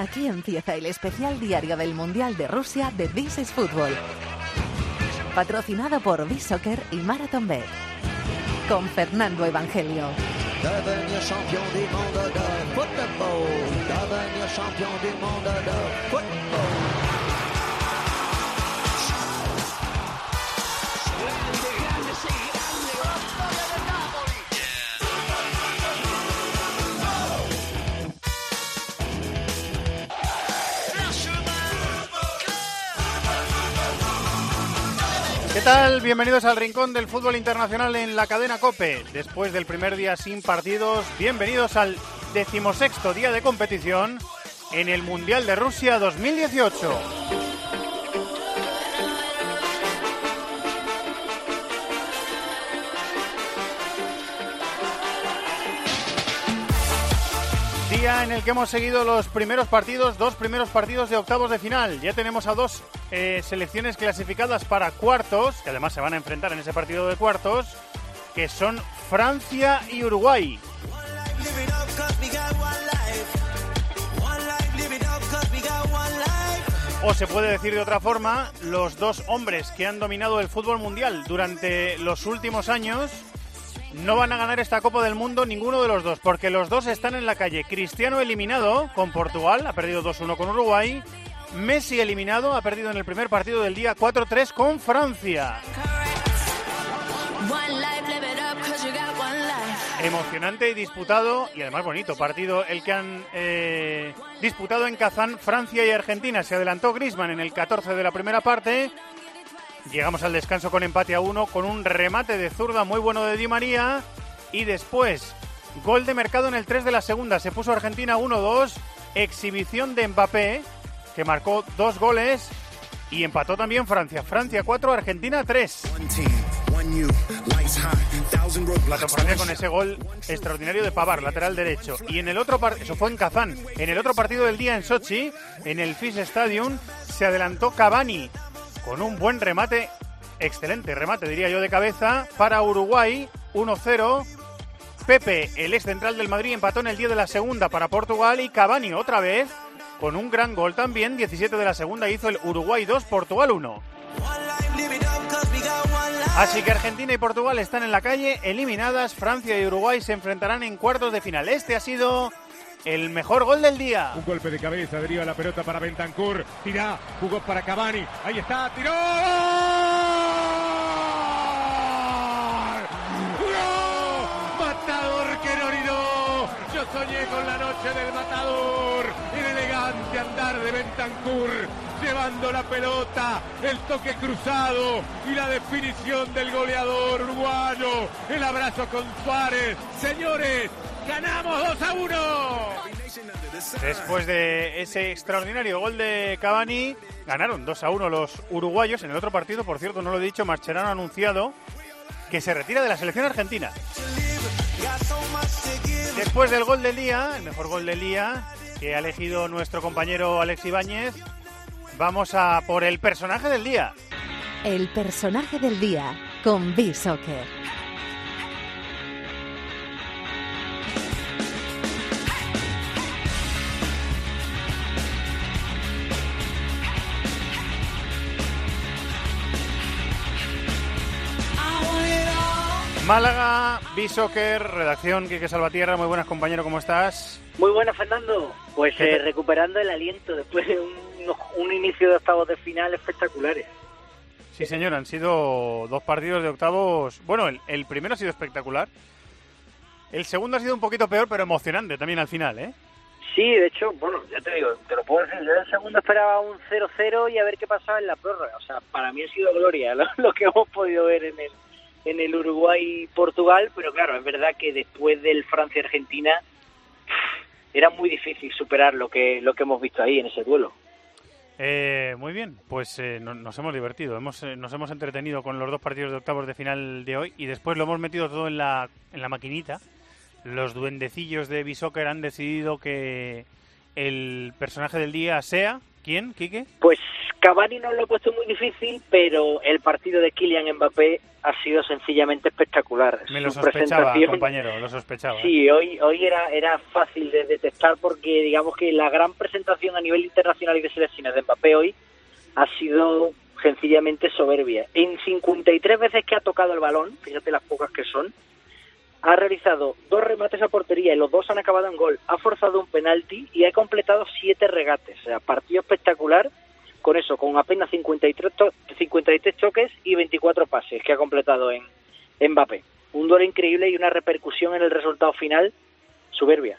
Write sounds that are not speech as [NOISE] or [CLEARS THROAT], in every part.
Aquí empieza el especial diario del Mundial de Rusia de This is Football. Patrocinado por B-Soccer y Marathon Bet. Con Fernando Evangelio. ¿Qué tal? Bienvenidos al Rincón del Fútbol Internacional en la cadena Cope. Después del primer día sin partidos, bienvenidos al decimosexto día de competición en el Mundial de Rusia 2018. Día en el que hemos seguido los primeros partidos, dos primeros partidos de octavos de final. Ya tenemos a dos eh, selecciones clasificadas para cuartos, que además se van a enfrentar en ese partido de cuartos, que son Francia y Uruguay. O se puede decir de otra forma, los dos hombres que han dominado el fútbol mundial durante los últimos años no van a ganar esta Copa del Mundo ninguno de los dos, porque los dos están en la calle. Cristiano eliminado con Portugal, ha perdido 2-1 con Uruguay. Messi eliminado, ha perdido en el primer partido del día 4-3 con Francia. Emocionante y disputado, y además bonito partido el que han eh, disputado en Kazán Francia y Argentina. Se adelantó Grisman en el 14 de la primera parte. Llegamos al descanso con empate a uno, con un remate de zurda muy bueno de Di María. Y después, gol de mercado en el 3 de la segunda. Se puso Argentina 1-2. Exhibición de Mbappé, que marcó dos goles. Y empató también Francia. Francia 4, Argentina 3. La Francia con ese gol extraordinario de Pavar, lateral derecho. Y en el otro partido, eso fue en Kazán, en el otro partido del día en Sochi, en el FIS Stadium, se adelantó Cavani con un buen remate, excelente remate diría yo de cabeza para Uruguay, 1-0. Pepe, el ex central del Madrid, empató en el día de la segunda para Portugal y Cavani otra vez con un gran gol también, 17 de la segunda hizo el Uruguay 2, Portugal 1. Así que Argentina y Portugal están en la calle, eliminadas, Francia y Uruguay se enfrentarán en cuartos de final. Este ha sido el mejor gol del día. Un golpe de cabeza, deriva la pelota para Bentancur, tira, jugó para Cavani, ahí está, tiró. Matador que no Yo soñé con la noche del matador, el elegante andar de Bentancur, llevando la pelota, el toque cruzado y la definición del goleador uruguayo, el abrazo con Suárez. Señores, ganamos 2 a 1. Después de ese extraordinario gol de Cavani, ganaron 2 a 1 los uruguayos. En el otro partido, por cierto, no lo he dicho, Marcherano ha anunciado que se retira de la selección argentina. Después del gol del día, el mejor gol del día que ha elegido nuestro compañero Alex Ibáñez, vamos a por el personaje del día. El personaje del día con B-Soccer. Málaga, B-Soccer, redacción Quique Salvatierra, muy buenas compañero, ¿cómo estás? Muy buenas Fernando, pues eh, recuperando el aliento después de un, un inicio de octavos de final espectaculares. Sí señor, han sido dos partidos de octavos, bueno, el, el primero ha sido espectacular, el segundo ha sido un poquito peor, pero emocionante también al final, ¿eh? Sí, de hecho, bueno, ya te digo, te lo puedo decir, yo en el segundo esperaba un 0-0 y a ver qué pasaba en la prórroga, o sea, para mí ha sido gloria lo, [LAUGHS] lo que hemos podido ver en el en el Uruguay-Portugal, pero claro, es verdad que después del Francia-Argentina era muy difícil superar lo que, lo que hemos visto ahí en ese duelo. Eh, muy bien, pues eh, no, nos hemos divertido, hemos, eh, nos hemos entretenido con los dos partidos de octavos de final de hoy y después lo hemos metido todo en la, en la maquinita. Los duendecillos de Bisoccer han decidido que el personaje del día sea, ¿quién, Quique? Pues Cavani no lo ha puesto muy difícil, pero el partido de Kylian Mbappé ha sido sencillamente espectacular. Me lo Su sospechaba, compañero, lo sospechaba. Sí, hoy, hoy era, era fácil de detectar porque digamos que la gran presentación a nivel internacional y de selecciones de Mbappé hoy ha sido sencillamente soberbia. En 53 veces que ha tocado el balón, fíjate las pocas que son, ha realizado dos remates a portería y los dos han acabado en gol. Ha forzado un penalti y ha completado siete regates. O sea, partido espectacular con eso, con apenas 53, to- 53 choques y 24 pases que ha completado en en Mbappé. Un duelo increíble y una repercusión en el resultado final soberbia.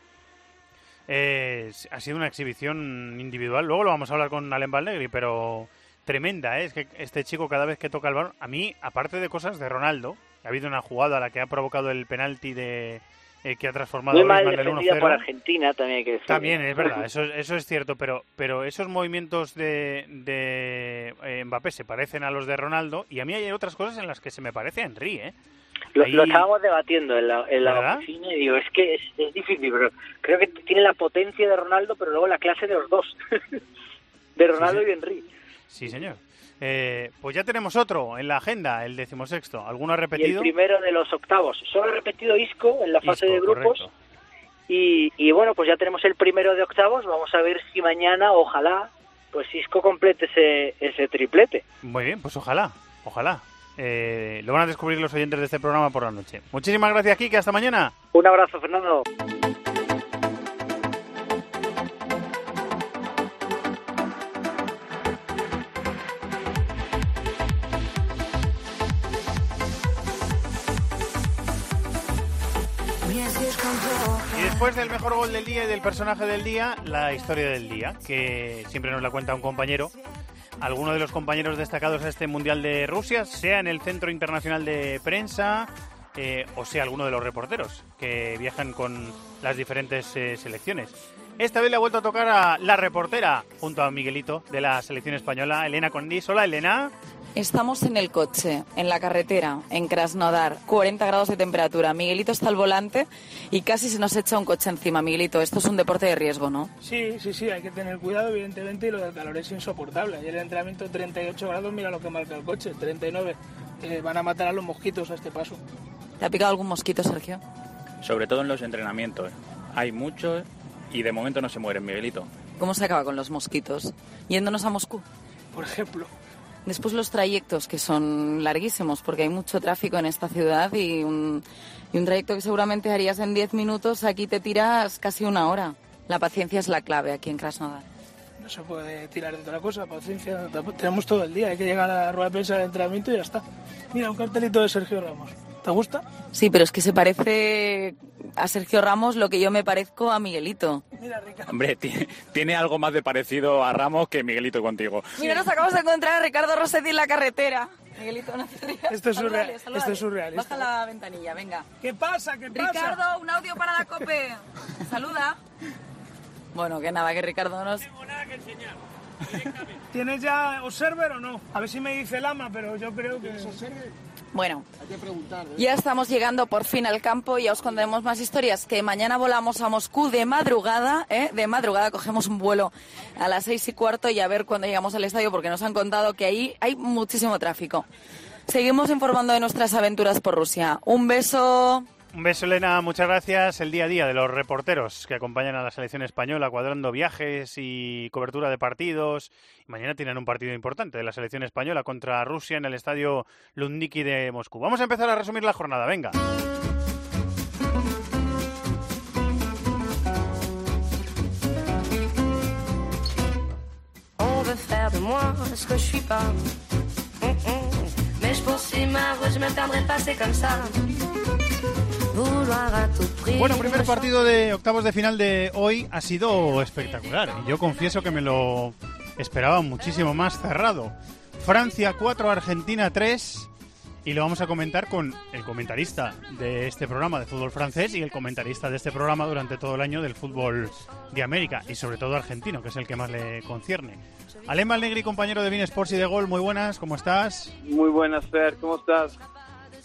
Eh, ha sido una exhibición individual. Luego lo vamos a hablar con Alem Valnegri, pero tremenda, ¿eh? Es que este chico cada vez que toca el balón, a mí, aparte de cosas de Ronaldo, ha habido una jugada a la que ha provocado el penalti de eh, que ha transformado Muy mal del defendida por 1-0. Argentina, también hay que decir. También, es verdad, [LAUGHS] eso, eso es cierto, pero, pero esos movimientos de, de eh, Mbappé se parecen a los de Ronaldo y a mí hay otras cosas en las que se me parece a Henry, ¿eh? Lo, Ahí- lo estábamos debatiendo en la, en la oficina y digo, es que es, es difícil, pero creo que tiene la potencia de Ronaldo, pero luego la clase de los dos. [LAUGHS] de Ronaldo Sí, sí. y Henry. Sí, señor. Eh, pues ya tenemos otro en la agenda, el decimosexto. ¿Alguno ha Y el repetido? primero de los octavos. Solo ha repetido Isco en la fase Isco, de grupos. Y, y bueno, pues ya tenemos el primero de octavos. Vamos a ver si mañana, ojalá, pues Isco complete ese, ese triplete. Muy bien, pues ojalá, ojalá. Eh, lo van a descubrir los oyentes de este programa por la noche. Muchísimas gracias, Kike. Hasta mañana. Un abrazo, Fernando. Después del mejor gol del día y del personaje del día, la historia del día, que siempre nos la cuenta un compañero. Alguno de los compañeros destacados a este Mundial de Rusia, sea en el Centro Internacional de Prensa eh, o sea alguno de los reporteros que viajan con las diferentes eh, selecciones. Esta vez le ha vuelto a tocar a la reportera junto a Miguelito de la selección española, Elena Condís. Hola, Elena. Estamos en el coche, en la carretera, en Krasnodar, 40 grados de temperatura. Miguelito está al volante y casi se nos echa un coche encima. Miguelito, esto es un deporte de riesgo, ¿no? Sí, sí, sí, hay que tener cuidado, evidentemente, y lo del calor es insoportable. Ayer el entrenamiento 38 grados, mira lo que marca el coche, 39. Eh, van a matar a los mosquitos a este paso. ¿Te ha picado algún mosquito, Sergio? Sobre todo en los entrenamientos. Hay muchos y de momento no se mueren, Miguelito. ¿Cómo se acaba con los mosquitos? Yéndonos a Moscú. Por ejemplo, Después los trayectos, que son larguísimos, porque hay mucho tráfico en esta ciudad y un, trayecto que seguramente harías en 10 minutos, aquí te tiras casi una hora. La paciencia es la clave aquí en Krasnodar. no se puede tirar de otra cosa, paciencia, tenemos todo el día, hay que llegar a la rueda de prensa del entrenamiento y ya está. Mira, un cartelito de Sergio Ramos. ¿Te gusta? Sí, pero es que se parece a Sergio Ramos lo que yo me parezco a Miguelito. Mira, Ricardo. Hombre, ti- tiene algo más de parecido a Ramos que Miguelito contigo. Mira, nos acabamos de encontrar a Ricardo Rossetti en la carretera. Miguelito, no te rías. Esto es surreal- esto es surrealista. Baja la ventanilla, venga. ¿Qué pasa? ¿Qué pasa? Ricardo, un audio para la COPE. Saluda. Bueno, que nada, que Ricardo nos... ¿Tienes ya Observer o no? A ver si me dice Lama, pero yo creo que... Bueno, ya estamos llegando por fin al campo y ya os contaremos más historias. Que mañana volamos a Moscú de madrugada, ¿eh? De madrugada cogemos un vuelo a las seis y cuarto y a ver cuando llegamos al estadio porque nos han contado que ahí hay muchísimo tráfico. Seguimos informando de nuestras aventuras por Rusia. Un beso. Un beso, Elena. Muchas gracias. El día a día de los reporteros que acompañan a la selección española, cuadrando viajes y cobertura de partidos. Mañana tienen un partido importante de la selección española contra Rusia en el estadio Lundiki de Moscú. Vamos a empezar a resumir la jornada. Venga. Bueno, primer partido de octavos de final de hoy ha sido espectacular. Yo confieso que me lo esperaba muchísimo más cerrado. Francia 4, Argentina 3. Y lo vamos a comentar con el comentarista de este programa de fútbol francés y el comentarista de este programa durante todo el año del fútbol de América y sobre todo argentino, que es el que más le concierne. Alem Alnegri, compañero de Bean Sports y de Gol, muy buenas, ¿cómo estás? Muy buenas, Fer, ¿cómo estás?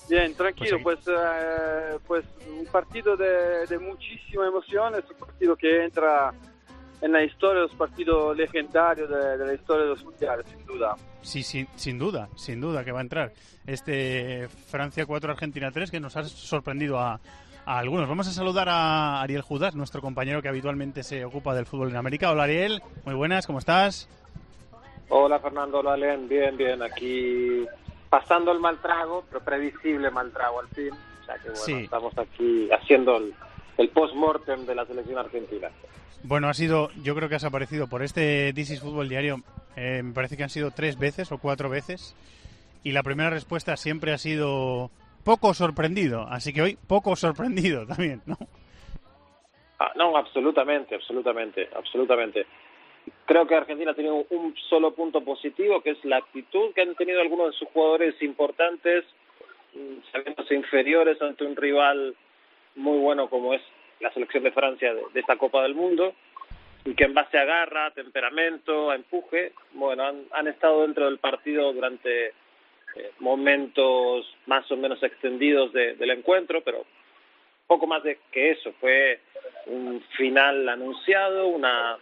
Bien, tranquilo, Pues pues, eh, pues un partido de, de muchísima emoción, es un partido que entra en la historia los partidos legendarios de, de la historia de los mundiales, sin duda. Sí, sí, sin duda, sin duda que va a entrar este Francia 4, Argentina 3, que nos ha sorprendido a, a algunos. Vamos a saludar a Ariel Judas, nuestro compañero que habitualmente se ocupa del fútbol en América. Hola Ariel, muy buenas, ¿cómo estás? Hola Fernando, hola Len, bien, bien, aquí pasando el mal trago, pero previsible mal trago al fin. O sea que bueno, Sí. estamos aquí haciendo el, el post-mortem de la selección argentina. Bueno, ha sido, yo creo que has aparecido por este This is Fútbol Diario, eh, me parece que han sido tres veces o cuatro veces, y la primera respuesta siempre ha sido poco sorprendido, así que hoy poco sorprendido [LAUGHS] también, ¿no? Ah, no, absolutamente, absolutamente, absolutamente. Creo que Argentina ha tenido un solo punto positivo, que es la actitud que han tenido algunos de sus jugadores importantes, mm, sabiéndose inferiores ante un rival muy bueno como es la selección de Francia de, de esta Copa del Mundo, y que en base a garra, temperamento, a empuje, bueno, han, han estado dentro del partido durante eh, momentos más o menos extendidos de- del encuentro, pero poco más de que eso. Fue un final anunciado, una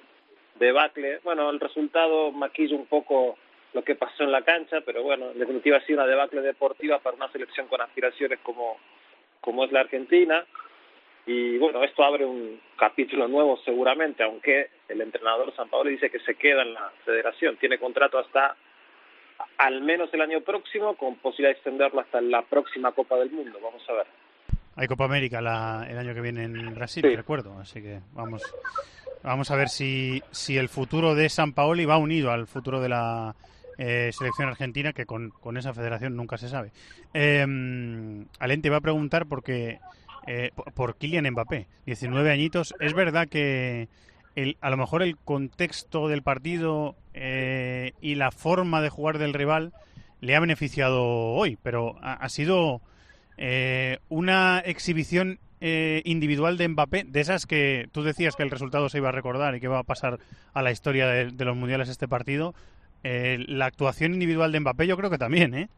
debacle. Bueno, el resultado maquilla un poco lo que pasó en la cancha, pero bueno, en definitiva ha sido una debacle deportiva para una selección con aspiraciones como, como es la Argentina. Y bueno, esto abre un capítulo nuevo seguramente, aunque el entrenador San Paolo dice que se queda en la federación. Tiene contrato hasta al menos el año próximo, con posibilidad de extenderlo hasta la próxima Copa del Mundo. Vamos a ver. Hay Copa América la- el año que viene en Brasil, Sí. recuerdo, así que vamos, vamos a ver si, si el futuro de San Paoli va unido al futuro de la eh, selección argentina, que con, con esa federación nunca se sabe. Eh, Alen, te iba a preguntar porque eh, por, por Kylian Mbappé, 19 añitos, es verdad que el, a lo mejor el contexto del partido eh, y la forma de jugar del rival le ha beneficiado hoy, pero ha, ha sido eh, una exhibición eh, individual de Mbappé, de esas que tú decías que el resultado se iba a recordar y que va a pasar a la historia de, los mundiales este partido. Eh, la actuación individual de Mbappé yo creo que también, ¿eh?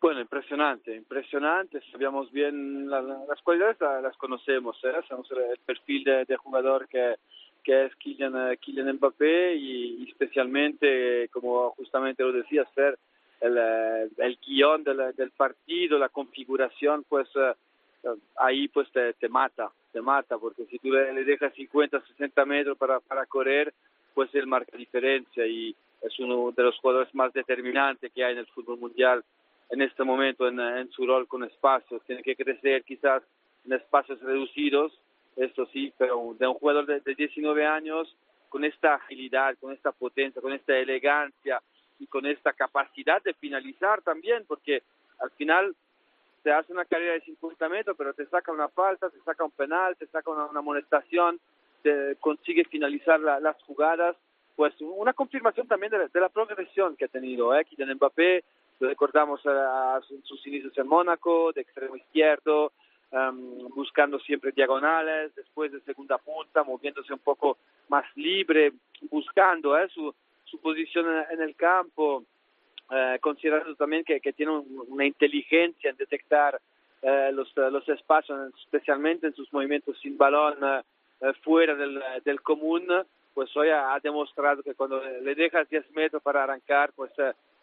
Bueno, impresionante, impresionante. Sabíamos bien la- la- las cualidades, la- las conocemos, ¿eh? sabemos el, perfil de, jugador que, que es Kylian, eh, Kylian Mbappé y, especialmente, como justamente lo decías, Fer, el, eh, el guion del, partido, la configuración, pues eh, ahí pues te, te mata, te mata, porque si tú le, dejas 50, 60 metros para, correr, pues él marca diferencia y es uno de los jugadores más determinantes que hay en el fútbol mundial en este momento en, su rol con espacios. Tiene que crecer quizás en espacios reducidos, eso sí, pero de un jugador de, de 19 años con esta agilidad, con esta potencia, con esta elegancia y con esta capacidad de finalizar también, porque al final te hace una carrera de 50 metros, pero te saca una falta, te saca un penal, te saca una, una amonestación, te consigue finalizar la- las jugadas, pues una confirmación también de la, de la progresión que ha tenido ¿eh? Kylian Mbappé, lo recordamos su- sus inicios en Mónaco, de extremo izquierdo, em, buscando siempre diagonales, después de segunda punta, moviéndose un poco más libre, buscando ¿eh? su, su posición en el campo, eh, considerando también que, tiene un- una inteligencia en detectar eh, los, eh, los espacios, especialmente en sus movimientos sin balón eh, eh, fuera del, del común, pues hoy ha, demostrado que cuando le dejas 10 metros para arrancar, pues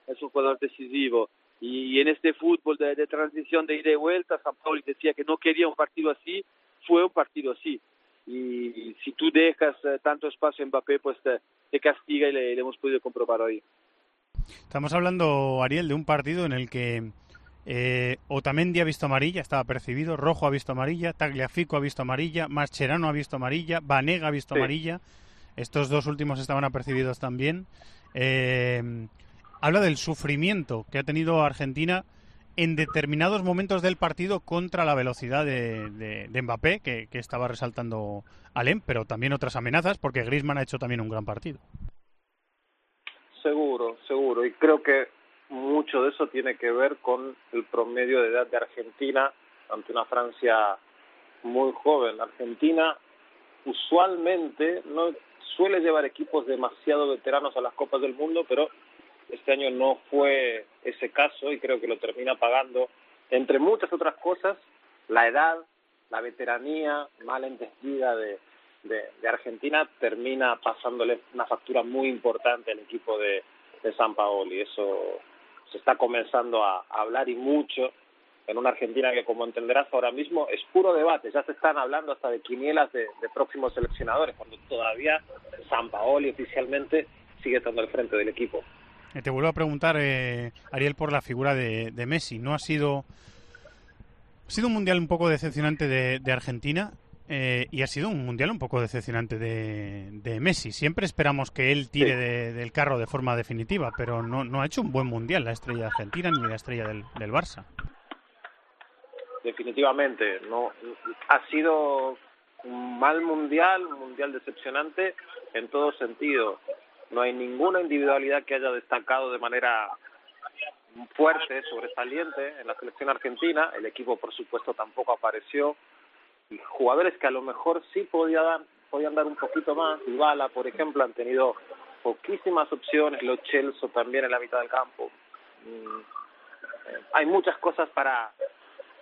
es un jugador decisivo. Y, en este fútbol de, de transición de ida y vuelta, San Paulo decía que no quería un partido así, fue un partido así. Y, si tú dejas tanto espacio a Mbappé, pues te, te castiga y le, le hemos podido comprobar hoy. Estamos hablando, Ariel, de un partido en el que eh, Otamendi ha visto amarilla, estaba percibido, Rojo ha visto amarilla, Tagliafico ha visto amarilla, Mascherano ha visto amarilla, Vanega ha visto Sí. amarilla. Estos dos últimos estaban apercibidos también. Eh, habla del sufrimiento que ha tenido Argentina en determinados momentos del partido contra la velocidad de, de- de Mbappé, que, que estaba resaltando Alem, pero también otras amenazas, porque Griezmann ha hecho también un gran partido. Seguro, seguro. Y creo que mucho de eso tiene que ver con el promedio de edad de Argentina ante una Francia muy joven. Argentina usualmente no suele llevar equipos demasiado veteranos a las Copas del Mundo, pero este año no fue ese caso y creo que lo termina pagando, entre muchas otras cosas, la edad, la veteranía mal entendida de, de, Argentina termina pasándole una factura muy importante al equipo de, de San Paoli. Eso se está comenzando a, a hablar y mucho en una Argentina que, como entenderás ahora mismo, es puro debate. Ya se están hablando hasta de quinielas de, de próximos seleccionadores, cuando todavía San Paoli oficialmente sigue estando al frente del equipo. Eh, Te vuelvo a preguntar, eh, Ariel, por la figura de, de Messi. ¿No ha sido, ha sido un mundial un poco decepcionante de, de Argentina? Eh, y ha sido un mundial un poco decepcionante de, de Messi. Siempre esperamos que él tire Sí. de- del carro de forma definitiva, pero no, no ha hecho un buen mundial la estrella Argentina ni la estrella del, del Barça. definitivamente no ha sido un mal mundial, un mundial decepcionante en todo sentido. No hay ninguna individualidad que haya destacado de manera fuerte, sobresaliente en la selección argentina. El equipo, por supuesto, tampoco apareció. Y jugadores que a lo mejor sí podía dar, podían dar un poquito más. Dybala, por ejemplo, han tenido poquísimas opciones. Lo Chelsea también en la mitad del campo. Mm, eh, hay muchas cosas para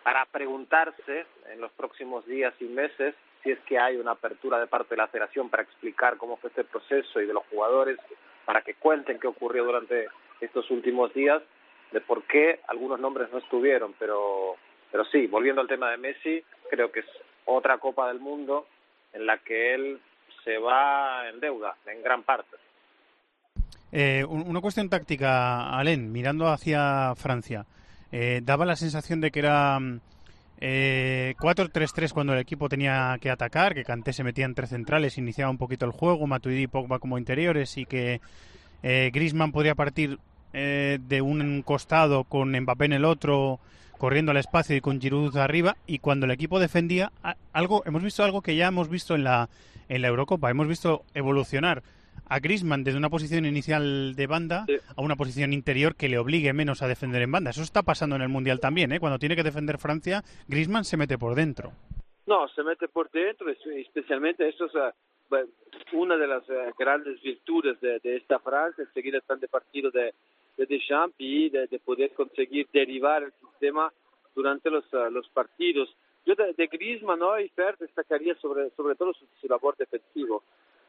para preguntarse en los próximos días y meses si es que hay una apertura de parte de la federación para explicar cómo fue este proceso y de los jugadores, para que cuenten qué ocurrió durante estos últimos días, de por qué algunos nombres no estuvieron. Pero, pero sí, volviendo al tema de Messi, creo que es otra Copa del Mundo en la que él se va en deuda, en gran parte. Eh, un- una cuestión táctica, Alen, mirando hacia Francia. Eh, daba la sensación de que era mm, eh, 4-3-3 cuando el equipo tenía que atacar, que Kanté se metía entre centrales, iniciaba un poquito el juego, Matuidi y Pogba como interiores y que eh, Griezmann podría partir eh, de un costado con Mbappé en el otro, corriendo al espacio y con Giroud arriba. Y cuando el equipo defendía, algo hemos visto algo que ya hemos visto en la en la Eurocopa, hemos visto evolucionar a Griezmann desde una posición inicial de banda a una posición interior que le obligue menos a defender en banda. Eso está pasando en el Mundial también, ¿eh? Cuando tiene que defender Francia, Griezmann se mete por dentro. No, se mete por dentro, es- especialmente eso es eh, una de las eh, grandes virtudes de, de esta Francia, es seguir el plan de partido de, de Deschamps y de, de poder conseguir derivar el sistema durante los, eh, los partidos. Yo de, de Griezmann ¿no? y Fer destacaría sobre, sobre todo su, su labor defensivo,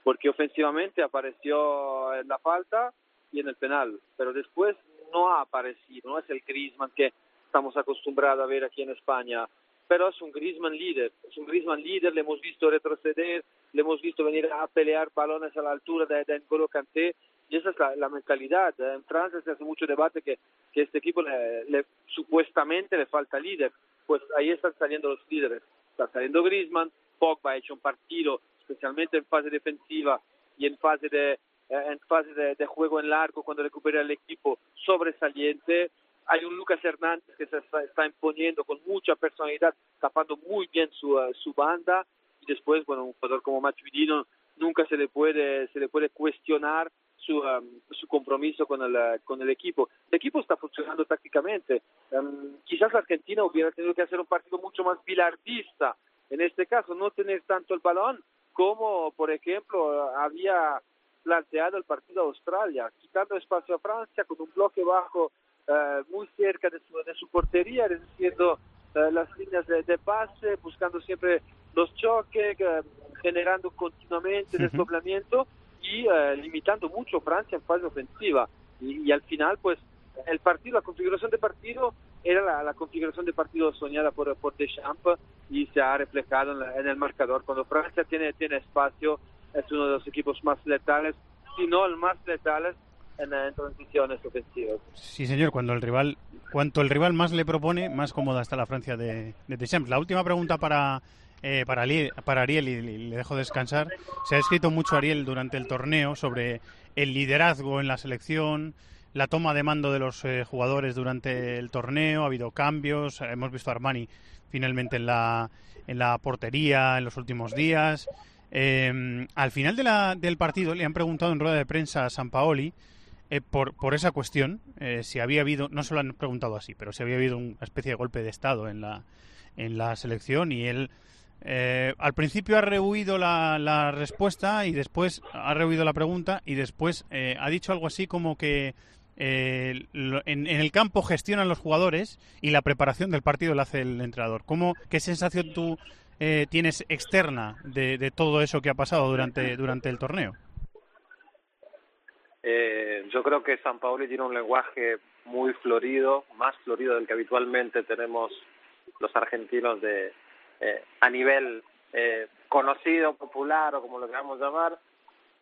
porque ofensivamente apareció en la falta y en el penal, pero después no ha aparecido, no es el Griezmann que estamos acostumbrados a ver aquí en España, pero es un Griezmann líder, es un Griezmann líder, le hemos visto retroceder, le hemos visto venir a pelear balones a la altura de, de N'Golo Kanté, y esa es la, mentalidad. En Francia se hace mucho debate que, este equipo le, supuestamente le falta líder, pues ahí están saliendo los líderes, está saliendo Griezmann, Pogba ha hecho un partido, especialmente en fase defensiva y en fase de, eh, en fase de, juego en largo, cuando recupera el equipo sobresaliente, hay un Lucas Hernández que se está, imponiendo con mucha personalidad, tapando muy bien su, eh, su banda. Y después, bueno, un jugador como Matuidi no- nunca se le puede se le puede cuestionar su, um, su compromiso con el, eh, con el equipo. El equipo está funcionando tácticamente. Um, quizás la Argentina hubiera tenido que hacer un partido mucho más bilardista. En este caso, no tener tanto el balón como, por ejemplo, había planteado el partido a Australia, quitando espacio a Francia con un bloque bajo eh, muy cerca de su, de su portería, reduciendo eh, las líneas de, de pase, buscando siempre los choques, eh, generando continuamente desdoblamiento y eh, limitando mucho Francia en fase ofensiva. Y, y al final, pues, el partido, la configuración de partido era la, la configuración de partido soñada por, por Deschamps y se ha reflejado en, la- en el marcador. Cuando Francia tiene, tiene espacio, es uno de los equipos más letales, si no el más letales en, en transiciones ofensivas. Sí, señor, cuando el rival, cuanto el rival más le propone, más cómoda está la Francia de, de Deschamps. La última pregunta para, eh, para, Ariel, y, le dejo descansar. Se ha escrito mucho, Ariel, durante el torneo sobre el liderazgo en la selección, la toma de mando de los eh, jugadores durante el torneo, ha habido cambios, hemos visto a Armani finalmente en la, en la portería en los últimos días. Eh, al final de la- del partido le han preguntado en rueda de prensa a San Paoli eh, por, por esa cuestión, eh, si había habido, no se lo han preguntado así, pero si había habido una especie de golpe de Estado en la, en la selección y él eh, al principio ha rehuido la, respuesta y después ha rehuido la pregunta y después eh, ha dicho algo así como que eh, en, el campo gestionan los jugadores y la preparación del partido la hace el entrenador. ¿Cómo, ¿Qué sensación tú eh, tienes externa de, todo eso que ha pasado durante, durante el torneo? Eh, yo creo que San Paoli tiene un lenguaje muy florido, más florido del que habitualmente tenemos los argentinos de eh, a nivel eh, conocido, popular o como lo queramos llamar,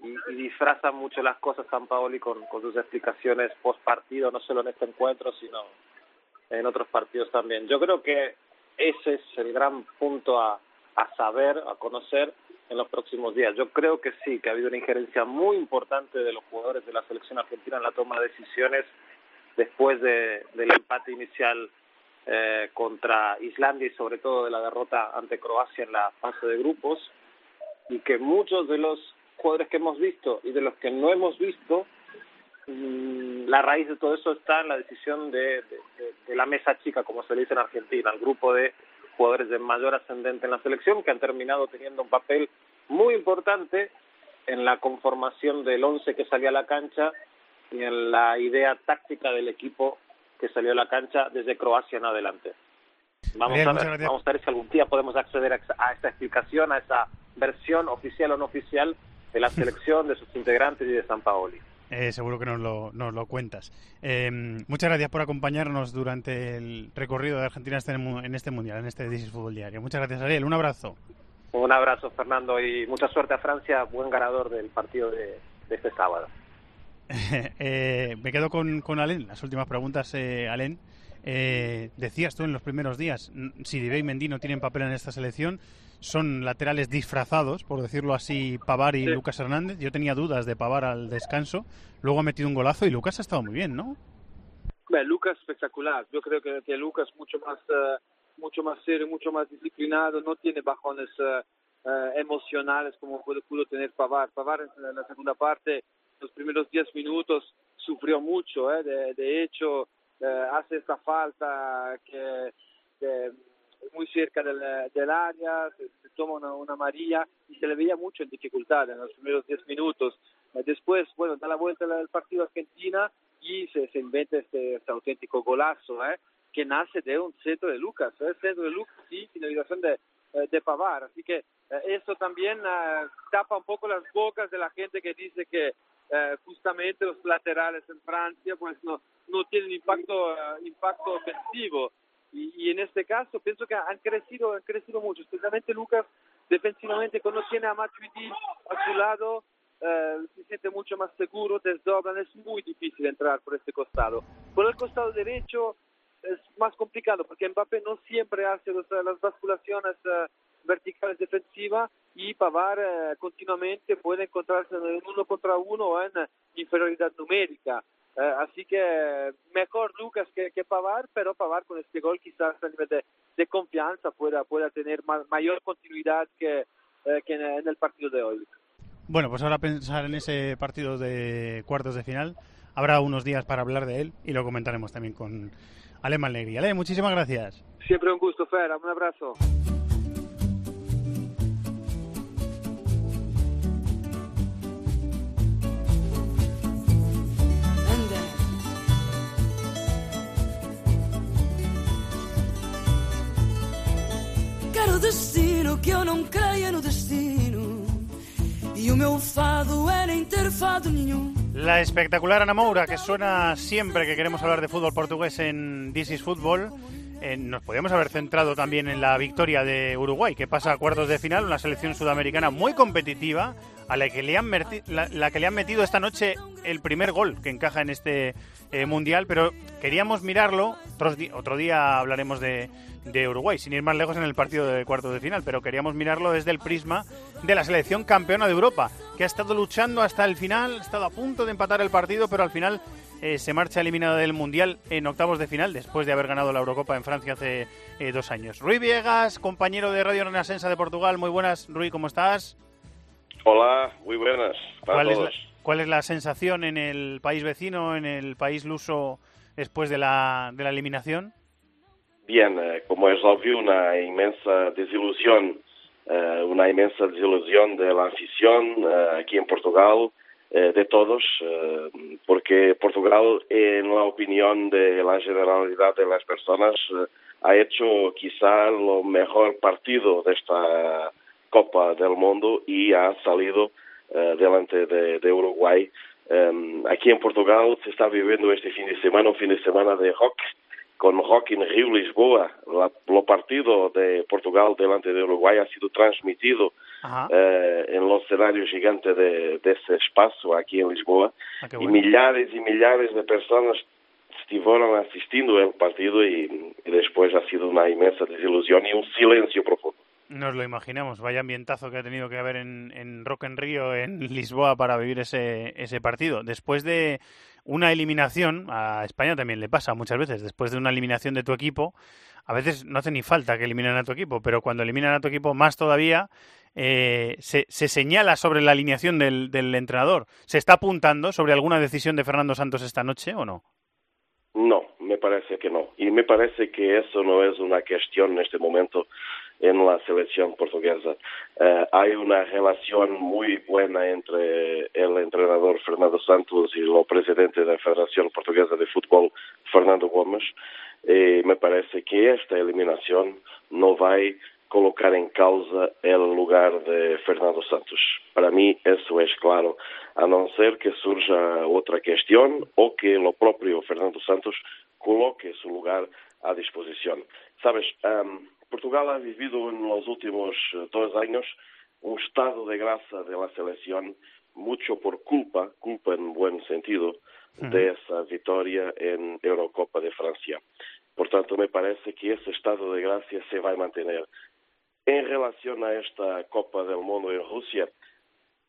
y, y disfraza mucho las cosas San Paoli con, con sus explicaciones post partido, no solo en este encuentro, sino en otros partidos también. Yo creo que ese es el gran punto a, a saber, a conocer en los próximos días. Yo creo que sí, que ha habido una injerencia muy importante de los jugadores de la selección argentina en la toma de decisiones después de, del empate inicial eh, contra Islandia y sobre todo de la derrota ante Croacia en la fase de grupos y que muchos de los jugadores que hemos visto y de los que no hemos visto mm, la raíz de todo eso está en la decisión de, de, la mesa chica, como se le dice en Argentina, el grupo de jugadores de mayor ascendente en la selección que han terminado teniendo un papel muy importante en la conformación del once que salió a la cancha y en la idea táctica del equipo que salió a la cancha desde Croacia en adelante. Vamos Bien, a ver, vamos a ver si algún día podemos acceder a, esta explicación, a esa versión oficial o no oficial de la [LAUGHS] selección, de sus integrantes y de San Paoli. Eh, seguro que nos lo, nos lo cuentas. Eh, muchas gracias por acompañarnos durante el recorrido de Argentina este en este mundial, en este This is Fútbol Diario. Muchas gracias, Ariel. Un abrazo. Un abrazo, Fernando, y mucha suerte a Francia, buen ganador del partido de, de este sábado. [LAUGHS] Eh, me quedo con, con Alen. Las últimas preguntas, eh, Alen. Eh, decías tú en los primeros días, si Dibe y Mendy no tienen papel en esta selección, son laterales disfrazados, por decirlo así, Pavar y Sí. Lucas Hernández. Yo tenía dudas de Pavar al descanso, luego ha metido un golazo y Lucas ha estado muy bien, ¿no? Beh, Lucas espectacular. Yo creo que, que Lucas mucho más, eh, mucho más serio, mucho más disciplinado, no tiene bajones eh, eh, emocionales como pudo, pudo tener Pavar. Pavar en la segunda parte, los primeros 10 minutos, sufrió mucho. eh. De, hecho, eh, hace esta falta que, que muy cerca del, del área, se, toma una, una amarilla y se le veía mucho en dificultad en los primeros 10 minutos. Eh, Después, bueno, da la vuelta al partido Argentina y se, se inventa este, este auténtico golazo, ¿eh? que nace de un centro de Lucas, ¿eh? centro de Lucas y finalización de, eh, de Pavar. Así que eso también tapa un poco las bocas de la gente que dice que eh, justamente los laterales en Francia pues no, no tienen impacto, eh, impacto ofensivo. Y, y en este caso pienso que han crecido, han crecido mucho, especialmente Lucas defensivamente cuando tiene a Matuidi a su lado eh, se siente mucho más seguro, desdoblan, es muy difícil entrar por este costado. Por el costado derecho es más complicado porque Mbappé no siempre hace los- las basculaciones eh, verticales defensivas y Pavar eh, continuamente puede encontrarse en uno contra uno o en inferioridad numérica. Eh, así que eh, mejor Lucas que, que Pavar, pero Pavar con este gol quizás a nivel de, de confianza pueda, pueda tener ma- mayor continuidad que, eh, que en, en el partido de hoy. Bueno, pues ahora pensar en ese partido de cuartos de final. Habrá unos días para hablar de él y lo comentaremos también con Ale Malnegri. Ale, muchísimas gracias. Siempre un gusto, Fer. Un abrazo. La espectacular Ana Moura, que suena siempre que queremos hablar de fútbol portugués en This is Football. Eh, nos podríamos haber centrado también en la victoria de Uruguay, que pasa a cuartos de final, una selección sudamericana muy competitiva, a la que le han, la, que le han metido esta noche el primer gol que encaja en este eh, mundial, pero queríamos mirarlo, otros di- otro día hablaremos de, de Uruguay, sin ir más lejos en el partido de cuartos de final, pero queríamos mirarlo desde el prisma de la selección campeona de Europa, que ha estado luchando hasta el final, ha estado a punto de empatar el partido, pero al final eh, se marcha eliminada del Mundial en octavos de final, después de haber ganado la Eurocopa en Francia hace eh, dos años. Rui Viegas, compañero de Radio Renacensa de Portugal, muy buenas. Rui, ¿cómo estás? Hola, muy buenas para ¿Cuál es, todos. la, cuál es la sensación en el país vecino, en el país luso, después de la, de la eliminación? Bien, eh, como es obvio, una inmensa desilusión, eh, una inmensa desilusión de la afición eh, aquí en Portugal, eh, de todos, porque Portugal, en la opinión de la generalidad de las personas, ha hecho quizá lo mejor partido de esta Copa del Mundo y ha salido eh, delante de, de Uruguay. Um, aquí en Portugal se está viviendo este fin de semana un fin de semana de rock con rock en Río Lisboa. La, lo partido de Portugal delante de Uruguay ha sido transmitido eh, en los escenarios gigantes de, de, ese espacio aquí en Lisboa Ah, y millares y millares de personas estuvieron asistiendo al partido y, y después ha sido una inmensa desilusión y un silencio profundo. Nos lo imaginamos, vaya ambientazo que ha tenido que haber en, en Rock en Río, en [LAUGHS] Lisboa, para vivir ese, ese partido. Después de una eliminación, a España también le pasa muchas veces, después de una eliminación de tu equipo, a veces no hace ni falta que eliminen a tu equipo, pero cuando eliminan a tu equipo, más todavía, eh, se, se señala sobre la alineación del, del entrenador. ¿Se está apuntando sobre alguna decisión de Fernando Santos esta noche o no? No, me parece que no. Y me parece que eso no es una cuestión en este momento en la selección portuguesa. Eh, hay una relación muy buena entre el entrenador Fernando Santos y el presidente de la Federación Portuguesa de Fútbol, Fernando Gomes. Y me parece que esta eliminación no va a colocar en causa el lugar de Fernando Santos. Para mí eso es claro, a no ser que surja otra cuestión o que lo propio Fernando Santos coloque su lugar a disposición. Sabes, um, Portugal ha vivido en los últimos eh, dos años un estado de gracia de la selección, mucho por culpa, culpa en buen sentido, de esa victoria en Eurocopa de Francia. Por tanto, me parece que ese estado de gracia se va a mantener. En relación a esta Copa del Mundo en Rusia,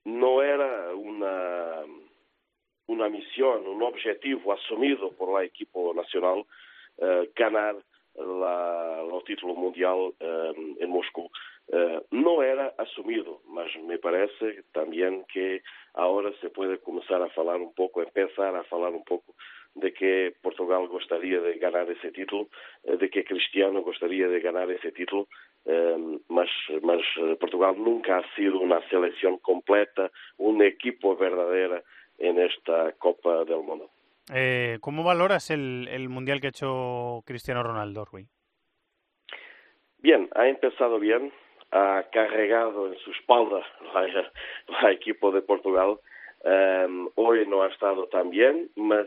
no era una, una misión, un objetivo asumido por el equipo nacional eh, ganar la, el título mundial eh, en Moscú. Eh, no era asumido, mas me parece también que ahora se puede comenzar a falar un poco, empezar a falar un poco de que Portugal gostaria de ganar ese título, eh, de que Cristiano gostaria de ganar ese título, eh, mas, mas eh, Portugal nunca ha sido una selección completa, un equipo verdadera en esta Copa del Mundo. Eh, ¿Cómo valoras el, el mundial que ha hecho Cristiano Ronaldo, Rui? Bien, ha empezado bien, ha cargado en su espalda [LAUGHS] la equipo de Portugal. Um, hoy no ha estado tan bien, mas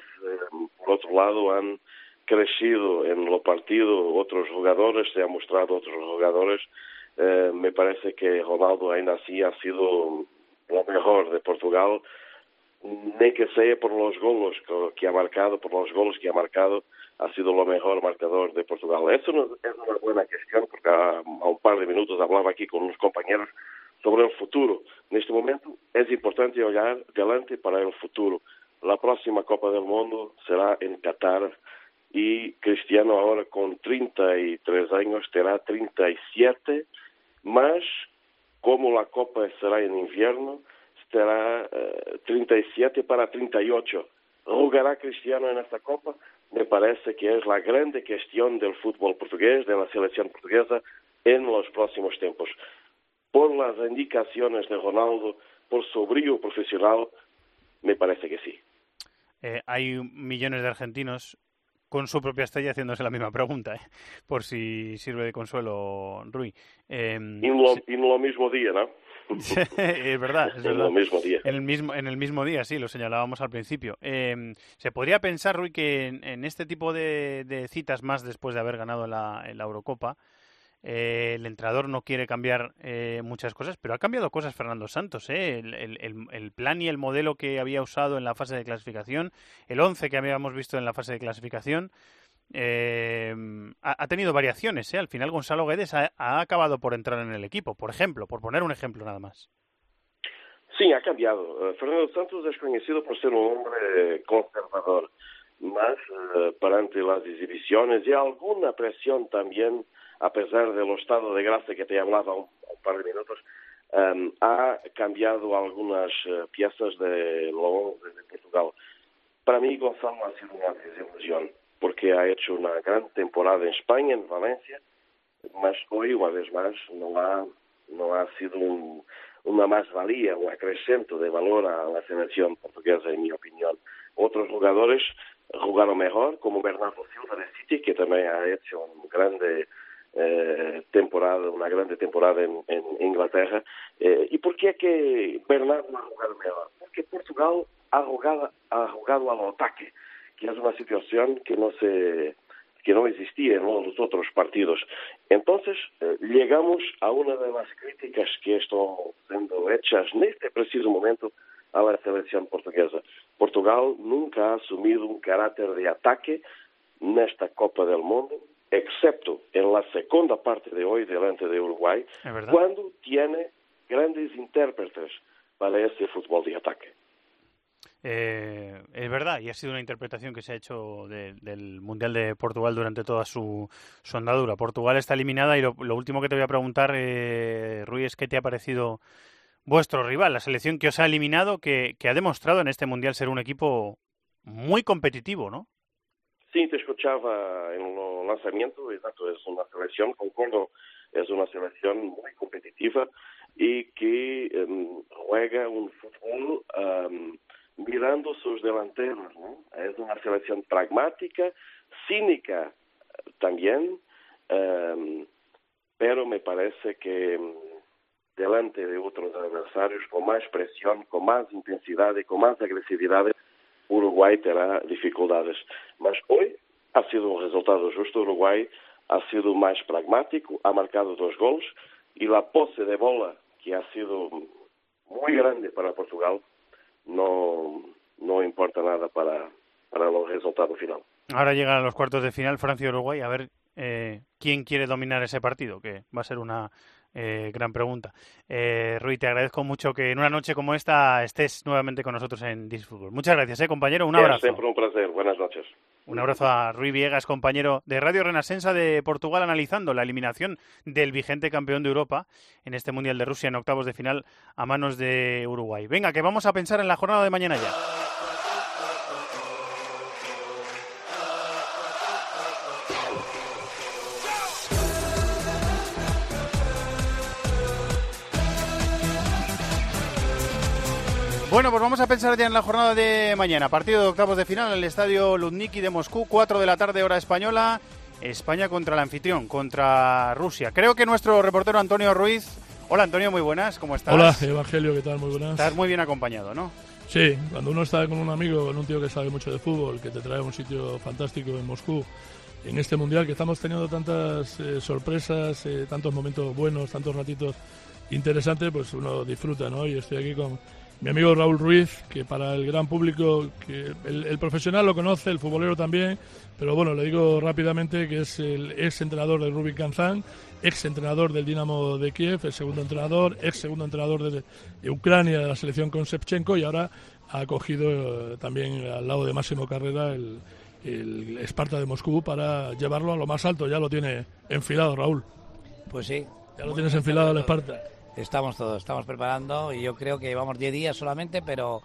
um, por otro lado han crecido en lo partido otros jugadores, se han mostrado otros jugadores. Uh, me parece que Ronaldo ainda así ha sido lo mejor de Portugal, nem que sea por los golos que ha marcado, por los golos que ha marcado, ha sido lo mejor marcador de Portugal. Eso es una buena cuestión, porque a, un par de minutos hablaba aquí con unos compañeros sobre el futuro. En este momento es importante olhar delante para el futuro. La próxima Copa del Mundo será en Qatar y Cristiano ahora con 33 años terá 37, más como la Copa será en invierno, terá uh, 37 para 38. ¿Jugará Cristiano en esta Copa? Me parece que es la grande cuestión del fútbol portugués, de la selección portuguesa, en los próximos tiempos. Por las indicaciones de Ronaldo, por su brillo profesional, me parece que sí. Eh, hay millones de argentinos con su propia estrella haciéndose la misma pregunta, ¿eh? por si sirve de consuelo, Rui. Eh, en lo, en lo mismo día, ¿no? Es verdad, es [LAUGHS] en verdad. el mismo día. En el mismo, en el mismo día, sí, lo señalábamos al principio. Eh, se podría pensar, Rui, que en, en este tipo de, de, citas, más después de haber ganado la, la Eurocopa, eh, el entrenador no quiere cambiar eh, muchas cosas, pero ha cambiado cosas Fernando Santos. ¿eh? El, el, el, plan y el modelo que había usado en la fase de clasificación, el 11 que habíamos visto en la fase de clasificación, eh, ha, ha, tenido variaciones. ¿eh? Al final Gonzalo Guedes ha, ha, acabado por entrar en el equipo, por ejemplo, por poner un ejemplo nada más. Sí, ha cambiado. Uh, Fernando Santos es conocido por ser un hombre conservador, más uh, perante las exhibiciones y alguna presión también, a pesar del estado de gracia que te hablaba un, un par de minutos, um, ha cambiado algunas uh, piezas de lo de Portugal. Para mí, Gonzalo ha sido una desilusión porque ha hecho una gran temporada en España, en Valencia, mas hoy, una vez más, no ha, no ha sido un, una más-valía, un acrecento de valor a la selección portuguesa, en mi opinión. Otros jugadores jugaron mejor, como Bernardo Silva de City, que también ha hecho un grande eh, temporada, una grande temporada en, en Inglaterra. Eh, ¿Y por qué que Bernardo ha jugado mejor? Porque Portugal ha jugado, ha jugado al ataque, que es una situación que no se que no existía en los otros partidos. Entonces, eh, llegamos a una de las críticas que están siendo hechas en este preciso momento a la selección portuguesa. Portugal nunca ha asumido un carácter de ataque nesta Copa del Mundo, excepto en la segunda parte de hoy delante de Uruguay, cuando tiene grandes intérpretes para ese fútbol de ataque. Eh, es verdad, y ha sido una interpretación que se ha hecho del Mundial de Portugal durante toda su, su andadura. Portugal está eliminada y lo, último que te voy a preguntar, eh, Rui, es qué te ha parecido vuestro rival, la selección que os ha eliminado, que, que ha demostrado en este Mundial ser un equipo muy competitivo, ¿no? Sí, te escuchaba en el lanzamiento, exacto, es una selección, concordo, es una selección muy competitiva y que um, juega un fútbol um, mirando sus delanteros. ¿no? Es una selección pragmática, cínica también, um, pero me parece que delante de otros adversarios con más presión, con más intensidad y con más agresividad, Uruguay terá dificuldades. Mas hoy ha sido un resultado justo. Uruguay ha sido más pragmático, ha marcado dos gols y la pose de bola, que ha sido muy grande para Portugal, no, no importa nada para, para el resultado final. Ahora llegan los cuartos de final Francia y Uruguay. A ver eh, quién quiere dominar ese partido, que va a ser una eh, gran pregunta. Eh, Rui, te agradezco mucho que en una noche como esta estés nuevamente con nosotros en Disfútbol. Muchas gracias, eh, compañero. Un abrazo. Siempre un placer. Buenas noches. Un abrazo a Rui Viegas, compañero de Radio Renasensa de Portugal, analizando la eliminación del vigente campeón de Europa en este Mundial de Rusia en octavos de final a manos de Uruguay. Venga, que vamos a pensar en la jornada de mañana ya. Bueno, pues vamos a pensar ya en la jornada de mañana. Partido de octavos de final en el estadio Ludniki de Moscú, 4 de la tarde, hora española. España contra el anfitrión, contra Rusia. Creo que nuestro reportero Antonio Ruiz. Hola Antonio, muy buenas, ¿cómo estás? Hola Evangelio, ¿qué tal? Muy buenas. Estás muy bien acompañado, ¿no? Sí, cuando uno está con un amigo, con un tío que sabe mucho de fútbol, que te trae a un sitio fantástico en Moscú, en este mundial que estamos teniendo tantas eh, sorpresas, eh, tantos momentos buenos, tantos ratitos interesantes, pues uno disfruta, ¿no? Y estoy aquí con mi amigo Raúl Ruiz, que para el gran público, que el, profesional lo conoce, el futbolero también, pero bueno, le digo rápidamente que es el ex entrenador del Rubik Kazán, ex entrenador del Dinamo de Kiev, el segundo entrenador, ex segundo entrenador de, Ucrania, de la selección con Shevchenko, y ahora ha acogido eh, también al lado de Máximo Carrera el, el Esparta de Moscú para llevarlo a lo más alto. Ya lo tiene enfilado, Raúl. Pues sí. Ya lo tienes enfilado al Esparta. Estamos todos, estamos preparando y yo creo que llevamos 10 días solamente, pero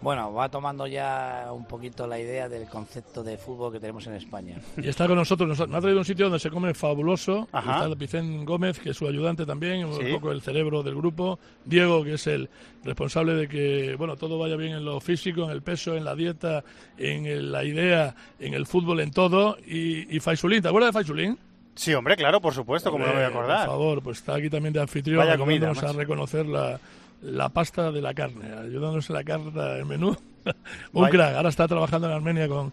bueno, va tomando ya un poquito la idea del concepto de fútbol que tenemos en España. [LAUGHS] Y está con nosotros, nos ha, traído un sitio donde se come fabuloso. Está Vicente Gómez, que es su ayudante también, un poco el cerebro del grupo. Diego, que es el responsable de que bueno todo vaya bien en lo físico, en el peso, en la dieta, en la idea, en el fútbol, en todo. Y, y Faisulín, ¿te acuerdas de Faisulín? Sí, hombre, claro, por supuesto, como no me voy a acordar. Por favor, pues está aquí también de anfitrión, Vaya ayudándonos a reconocer la, la pasta de la carne, ayudándonos en la carta del menú. [LAUGHS] Un crack, ahora está trabajando en Armenia con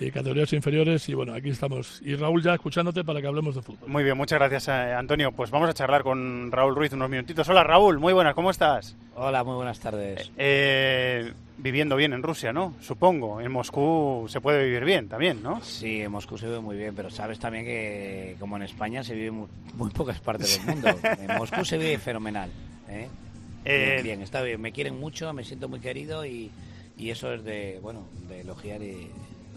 eh, categorías inferiores y bueno, aquí estamos. Y Raúl ya escuchándote para que hablemos de fútbol. Muy bien, muchas gracias eh, Antonio. Pues vamos a charlar con Raúl Ruiz unos minutitos. Hola Raúl, muy buenas, ¿cómo estás? Hola, muy buenas tardes. Eh, viviendo bien en Rusia, ¿no? Supongo. En Moscú se puede vivir bien también, ¿no? Sí, en Moscú se vive muy bien, pero sabes también que como en España se vive muy, muy pocas partes del mundo. [LAUGHS] en Moscú se vive fenomenal. ¿eh? Bien, bien, está bien. Me quieren mucho, me siento muy querido y, y eso es de, bueno, de elogiar y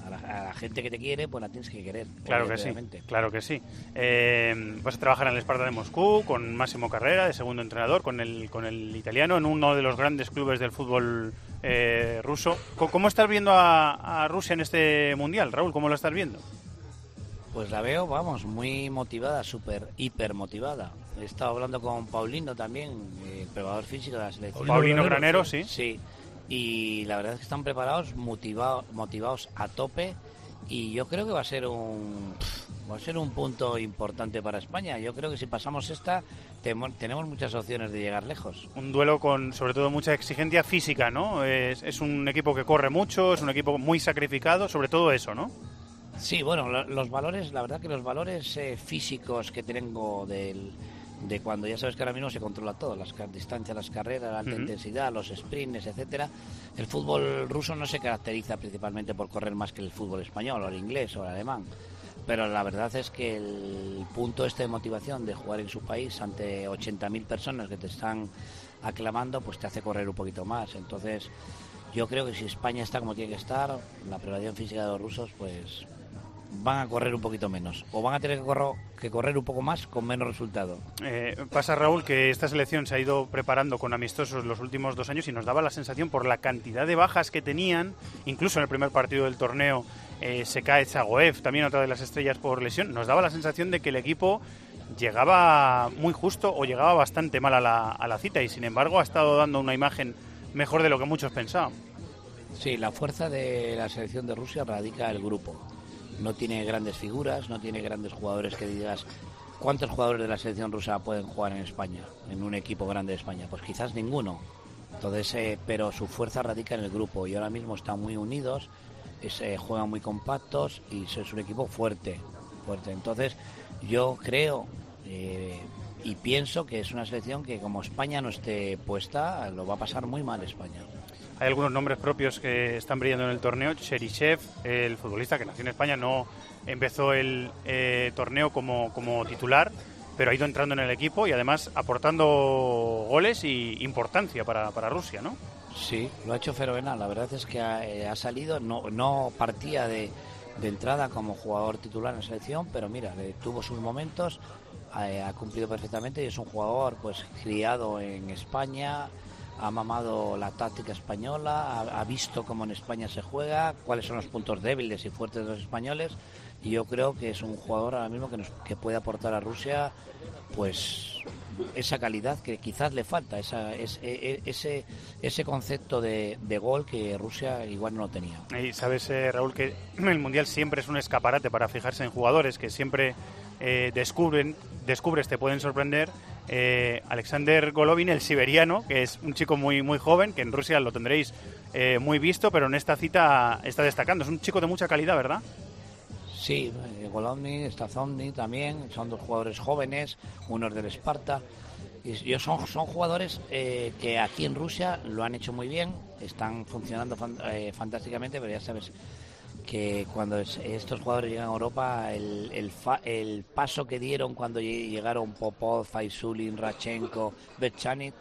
a la, gente que te quiere, pues la tienes que querer. Claro que sí, claro que sí. Eh, vas a trabajar en el Esparta de Moscú con Máximo Carrera, de segundo entrenador, con el, con el italiano, en uno de los grandes clubes del fútbol eh, ruso. ¿Cómo estás viendo a, Rusia en este mundial, Raúl? ¿Cómo lo estás viendo? Pues la veo, vamos, muy motivada, súper, hiper motivada. He estado hablando con Paulino también, el preparador físico de la selección. Paulino Granero, sí. Sí, y la verdad es que están preparados, motivados, motivados a tope y yo creo que va a ser un va a ser un punto importante para España. Yo creo que si pasamos esta tenemos muchas opciones de llegar lejos. Un duelo con sobre todo mucha exigencia física, ¿no? Es, es un equipo que corre mucho, es un equipo muy sacrificado, sobre todo eso, ¿no? Sí, bueno, los valores, la verdad que los valores eh, físicos que tengo del, de cuando ya sabes que ahora mismo se controla todo, las distancias, las carreras, la alta intensidad, los sprints, etcétera. El fútbol ruso no se caracteriza principalmente por correr más que el fútbol español o el inglés o el alemán. Pero la verdad es que el punto este de motivación de jugar en su país ante 80.000 personas que te están aclamando, pues te hace correr un poquito más. Entonces, yo creo que si España está como tiene que estar, la preparación física de los rusos, pues van a correr un poquito menos o van a tener que, correr, que correr un poco más con menos resultado. Eh, pasa Raúl que esta selección se ha ido preparando con amistosos los últimos dos años y nos daba la sensación por la cantidad de bajas que tenían, incluso en el primer partido del torneo eh, se cae Chagoev, también otra de las estrellas por lesión, nos daba la sensación de que el equipo llegaba muy justo o llegaba bastante mal a la, a la cita y sin embargo ha estado dando una imagen mejor de lo que muchos pensaban. Sí, la fuerza de la selección de Rusia radica el grupo no tiene grandes figuras, no tiene grandes jugadores que digas cuántos jugadores de la selección rusa pueden jugar en España, en un equipo grande de España. Pues quizás ninguno. Entonces, eh, pero su fuerza radica en el grupo y ahora mismo están muy unidos, eh, juegan muy compactos y es un equipo fuerte, fuerte. Entonces, yo creo eh, y pienso que es una selección que como España no esté puesta, lo va a pasar muy mal España. Hay algunos nombres propios que están brillando en el torneo. Cherichev, el futbolista que nació en España, no empezó el eh, torneo como, como titular, pero ha ido entrando en el equipo y además aportando goles y importancia para, para Rusia, ¿no? Sí, lo ha hecho fenomenal. La verdad es que ha, eh, salido, no, no partía de, de, entrada como jugador titular en la selección, pero mira, tuvo sus momentos, ha, ha cumplido perfectamente y es un jugador pues criado en España, ha mamado la táctica española, ha, visto cómo en España se juega, cuáles son los puntos débiles y fuertes de los españoles y yo creo que es un jugador ahora mismo que, nos, que puede aportar a Rusia pues esa calidad que quizás le falta, esa, e, e, ese, ese concepto de, gol que Rusia igual no tenía. Y sabes, eh, Raúl, que [CLEARS THROAT] el Mundial siempre es un escaparate para fijarse en jugadores que siempre eh, descubren, descubres, te pueden sorprender eh, Alexander Golovin, el siberiano, que es un chico muy, muy joven, que en Rusia lo tendréis eh, muy visto, pero en esta cita está destacando. Es un chico de mucha calidad, ¿verdad? Sí, eh, Golovin, Stazovny también, son dos jugadores jóvenes, uno es del Esparta. Y son, son jugadores que aquí en Rusia lo han hecho muy bien, están funcionando fantásticamente, pero ya sabes, que cuando estos jugadores llegan a Europa, el, el, paso que dieron cuando llegaron Popov, Faisulin, Rachenko, Betchanit,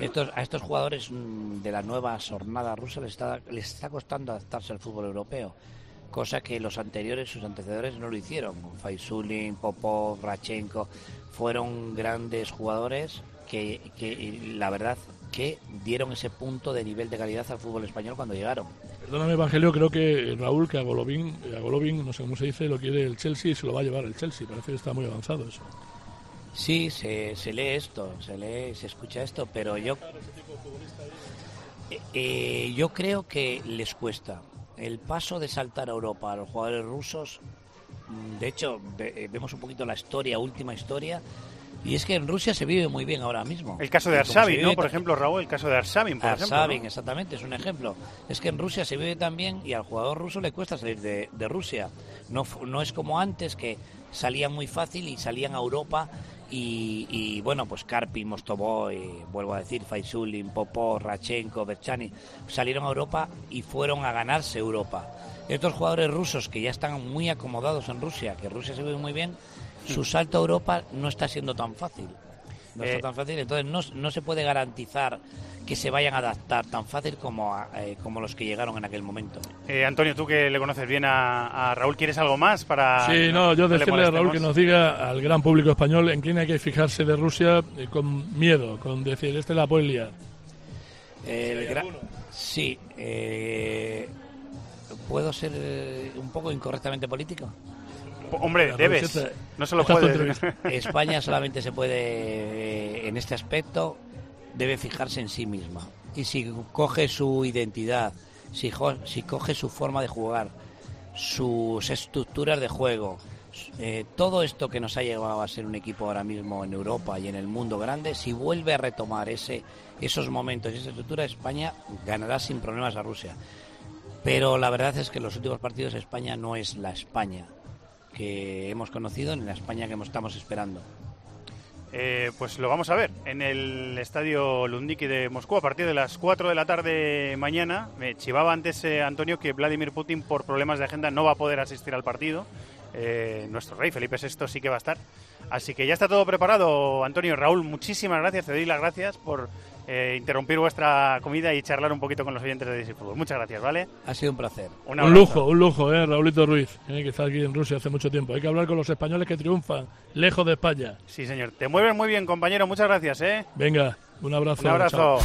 estos, a estos jugadores mm, de la nueva jornada rusa les está, les está costando adaptarse al fútbol europeo, cosa que los anteriores, sus antecedores no lo hicieron. Faisulin, Popov, Rachenko, fueron grandes jugadores que, que la verdad que dieron ese punto de nivel de calidad al fútbol español cuando llegaron. Perdóname, Evangelio, creo que Raúl, que a Golovin, a Golovin, no sé cómo se dice, lo quiere el Chelsea y se lo va a llevar el Chelsea. Parece que está muy avanzado eso. Sí, se, se lee esto, se lee, se escucha esto, pero yo, eh, eh, yo creo que les cuesta. El paso de saltar a Europa a los jugadores rusos, mm, de hecho, eh, vemos un poquito la historia, última historia, y es que en Rusia se vive muy bien ahora mismo. El caso de Arshavin, ¿no? Por ejemplo, Raúl, el caso de Arshavin, por Arshavin, exactamente, es un ejemplo. Es que en Rusia se vive tan bien y al jugador ruso le cuesta salir de, Rusia. No, no es como antes que salían muy fácil y salían a Europa y, bueno, pues Karpin, Mostovoy, vuelvo a decir, Faisulin, Popov, Rachenko, Berchani, salieron a Europa y fueron a ganarse Europa. Estos jugadores rusos que ya están muy acomodados en Rusia, que Rusia se vive muy bien, su salto a Europa no está siendo tan fácil. No está eh, tan fácil, entonces no, no, se puede garantizar que se vayan a adaptar tan fácil como, eh, como los que llegaron en aquel momento. Eh, Antonio, tú que le conoces bien a, Raúl, ¿quieres algo más para...? Sí, no, yo decirle a Raúl que nos diga al gran público español en quién hay que fijarse de Rusia con miedo, con decir, este la puede liar. Sí, ¿puedo ser un poco incorrectamente político? Hombre, debes. No se lo puedes. [LAUGHS] España solamente se puede, eh, en este aspecto, debe fijarse en sí misma. Y si coge su identidad, si, si coge su forma de jugar sus estructuras de juego, eh, todo esto que nos ha llevado a ser un equipo ahora mismo en Europa y en el mundo grande, si vuelve a retomar ese, esos momentos y esa estructura, España ganará sin problemas a Rusia. Pero la verdad es que en los últimos partidos España no es la España que hemos conocido ni la España que estamos esperando. Eh, pues lo vamos a ver en el estadio Lundiki de Moscú a partir de las 4 de la tarde mañana. Me chivaba antes eh, Antonio que Vladimir Putin por problemas de agenda no va a poder asistir al partido. Eh, nuestro rey Felipe VI sí que va a estar. Así que ya está todo preparado, Antonio. Raúl, muchísimas gracias. Te doy las gracias por eh, interrumpir vuestra comida y charlar un poquito con los oyentes de DC Fútbol. Muchas gracias, ¿vale? Ha sido un placer. Un, lujo, un lujo, ¿eh? Raulito Ruiz, eh, que está aquí en Rusia hace mucho tiempo. Hay que hablar con los españoles que triunfan, lejos de España. Sí, señor. Te mueves muy bien, compañero. Muchas gracias, ¿eh? Venga, un abrazo. Un abrazo.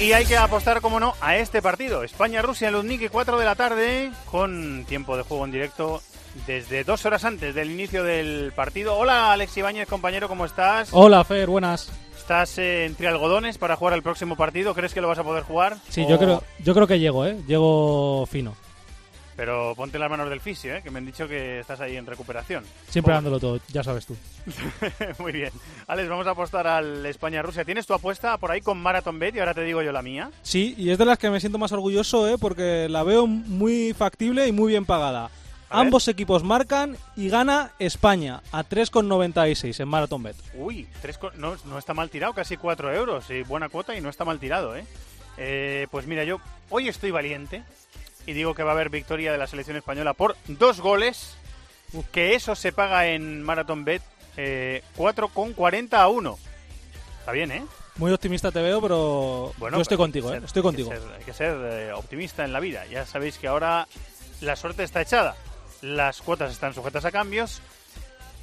Y hay que apostar, como no, a este partido. España-Rusia en Luzhniki, 4 de la tarde, con tiempo de juego en directo desde dos horas antes del inicio del partido. Hola, Alex Ibáñez, compañero, ¿cómo estás? Hola, Fer, buenas. ¿Estás eh, entre algodones para jugar el próximo partido? ¿Crees que lo vas a poder jugar? Sí, yo, creo, yo creo que llego, ¿eh? Llego fino. Pero ponte las manos del fisio, ¿eh? que me han dicho que estás ahí en recuperación. Siempre dándolo todo, ya sabes tú. [LAUGHS] Muy bien. Alex, vamos a apostar al España-Rusia. ¿Tienes tu apuesta por ahí con Marathon Bet y ahora te digo yo la mía? Sí, y es de las que me siento más orgulloso, ¿eh? porque la veo muy factible y muy bien pagada. Ambos equipos marcan y gana España a 3,96 en Marathon Bet. Uy, no, no, está mal tirado, casi 4 euros. Y buena cuota y no está mal tirado, ¿eh? ¿eh? Pues mira, yo hoy estoy valiente y digo que va a haber victoria de la selección española por dos goles, que eso se paga en Marathon Bet eh, 4,40 a 1. Está bien, ¿eh? Muy optimista te veo, pero bueno, yo estoy contigo, ¿eh? Estoy contigo. Hay que ser, eh, optimista en la vida. Ya sabéis que ahora la suerte está echada. Las cuotas están sujetas a cambios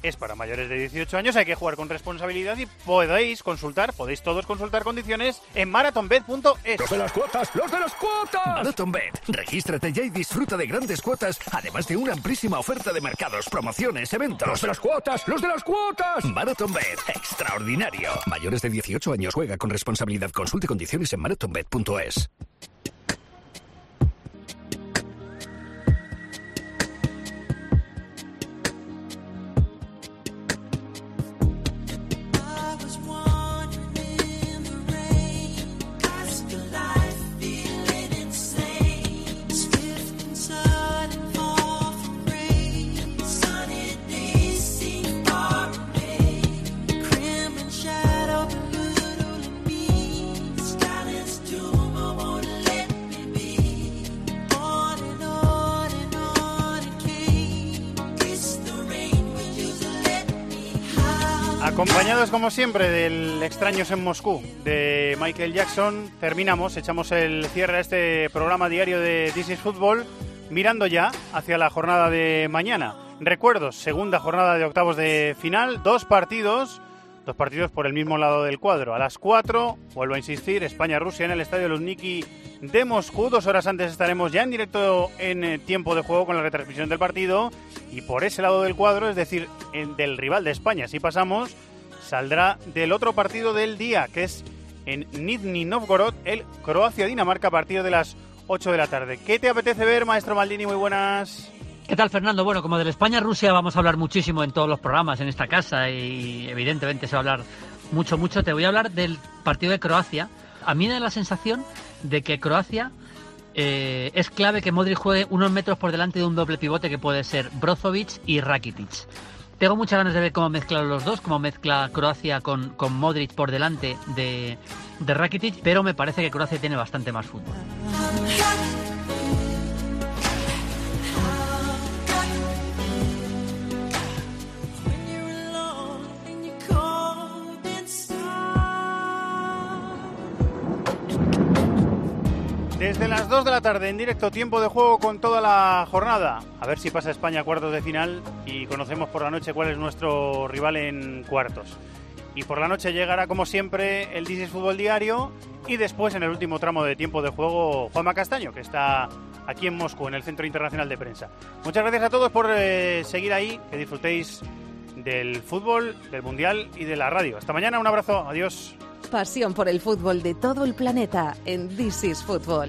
es para mayores de 18 años, hay que jugar con responsabilidad y podéis consultar, podéis todos consultar condiciones en marathonbet.es. Los de las cuotas, los de las cuotas. Marathonbet, regístrate ya y disfruta de grandes cuotas, además de una amplísima oferta de mercados, promociones, eventos. Los de las cuotas, los de las cuotas. Marathonbet, extraordinario. Mayores de 18 años juega con responsabilidad. Consulte condiciones en marathonbet.es. Acompañados como siempre del Extraños en Moscú de Michael Jackson, terminamos, echamos el cierre a este programa diario de This is Football, mirando ya hacia la jornada de mañana. Recuerdos, segunda jornada de octavos de final, dos partidos, dos partidos por el mismo lado del cuadro. A las cuatro, vuelvo a insistir, España-Rusia en el Estadio Luzhniki de Moscú. Dos horas antes estaremos ya en directo en eh, tiempo de juego con la retransmisión del partido. Y por ese lado del cuadro, es decir, del rival de España, si pasamos, saldrá del otro partido del día, que es en Nizhny Novgorod, el Croacia-Dinamarca a partir de las 8 de la tarde. ¿Qué te apetece ver, maestro Maldini? Muy buenas. ¿Qué tal, Fernando? Bueno, como del España-Rusia vamos a hablar muchísimo en todos los programas en esta casa y evidentemente se va a hablar mucho, mucho. Te voy a hablar del partido de Croacia. A mí me da la sensación de que Croacia eh, es clave que Modric juegue unos metros por delante de un doble pivote que puede ser Brozovic y Rakitic. Tengo muchas ganas de ver cómo mezclan los dos, cómo mezcla Croacia con, con Modric por delante de, de Rakitic, pero me parece que Croacia tiene bastante más fútbol. Desde las 2 de la tarde en directo, tiempo de juego con toda la jornada. A ver si pasa España a cuartos de final y conocemos por la noche cuál es nuestro rival en cuartos. Y por la noche llegará, como siempre, el Dices Fútbol Diario y después, en el último tramo de tiempo de juego, Juanma Castaño, que está aquí en Moscú, en el Centro Internacional de Prensa. Muchas gracias a todos por eh, seguir ahí, que disfrutéis del fútbol, del Mundial y de la radio. Hasta mañana, un abrazo, adiós. Pasión por el fútbol de todo el planeta en This is Football.